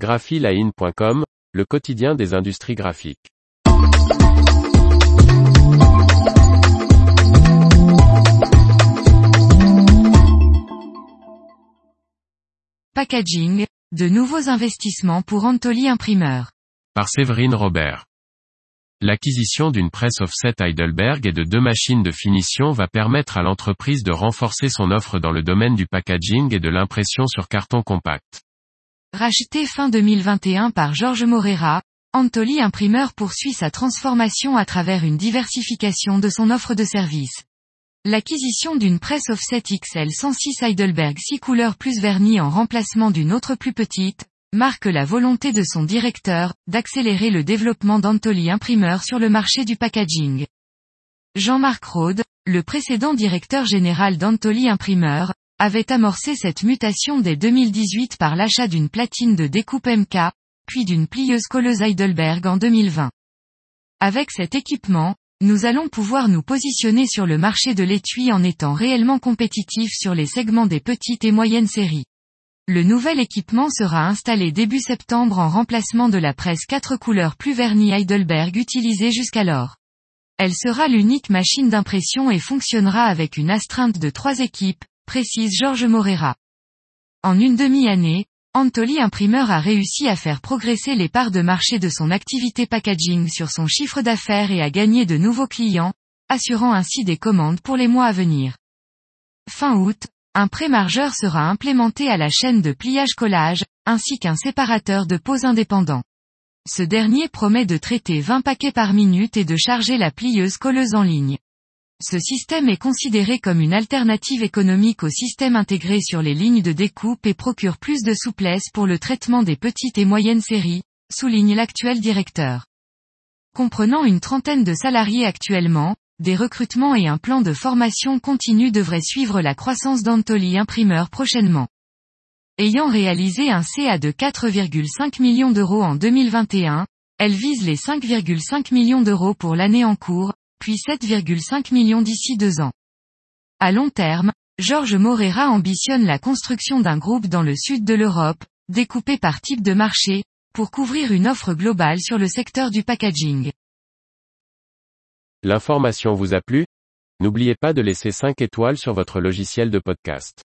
graphiline.com, le quotidien des industries graphiques. Packaging, de nouveaux investissements pour Antoli Imprimeur. Par Séverine Robert. L'acquisition d'une presse offset Heidelberg et de deux machines de finition va permettre à l'entreprise de renforcer son offre dans le domaine du packaging et de l'impression sur carton compact. Racheté fin 2021 par Georges Morera, Antoli Imprimeur poursuit sa transformation à travers une diversification de son offre de services. L'acquisition d'une presse offset XL 106 Heidelberg 6 couleurs plus vernie en remplacement d'une autre plus petite, marque la volonté de son directeur, d'accélérer le développement d'Antoli Imprimeur sur le marché du packaging. Jean-Marc Rode, le précédent directeur général d'Antoli Imprimeur, avait amorcé cette mutation dès 2018 par l'achat d'une platine de découpe MK, puis d'une plieuse colleuse Heidelberg en 2020. Avec cet équipement, nous allons pouvoir nous positionner sur le marché de l'étui en étant réellement compétitifs sur les segments des petites et moyennes séries. Le nouvel équipement sera installé début septembre en remplacement de la presse 4 couleurs plus vernie Heidelberg utilisée jusqu'alors. Elle sera l'unique machine d'impression et fonctionnera avec une astreinte de trois équipes, précise Georges Morera. En une demi-année, Antoli Imprimeur a réussi à faire progresser les parts de marché de son activité packaging sur son chiffre d'affaires et à gagner de nouveaux clients, assurant ainsi des commandes pour les mois à venir. Fin août, un pré-margeur sera implémenté à la chaîne de pliage-collage, ainsi qu'un séparateur de pose indépendant. Ce dernier promet de traiter 20 paquets par minute et de charger la plieuse colleuse en ligne. Ce système est considéré comme une alternative économique au système intégré sur les lignes de découpe et procure plus de souplesse pour le traitement des petites et moyennes séries, souligne l'actuel directeur. Comprenant une trentaine de salariés actuellement, des recrutements et un plan de formation continu devraient suivre la croissance d'Antoli Imprimeur prochainement. Ayant réalisé un CA de 4,5 millions d'euros en 2021, elle vise les 5,5 millions d'euros pour l'année en cours, puis 7,5 millions d'ici deux ans. À long terme, Georges Morera ambitionne la construction d'un groupe dans le sud de l'Europe, découpé par type de marché, pour couvrir une offre globale sur le secteur du packaging. L'information vous a plu? N'oubliez pas de laisser 5 étoiles sur votre logiciel de podcast.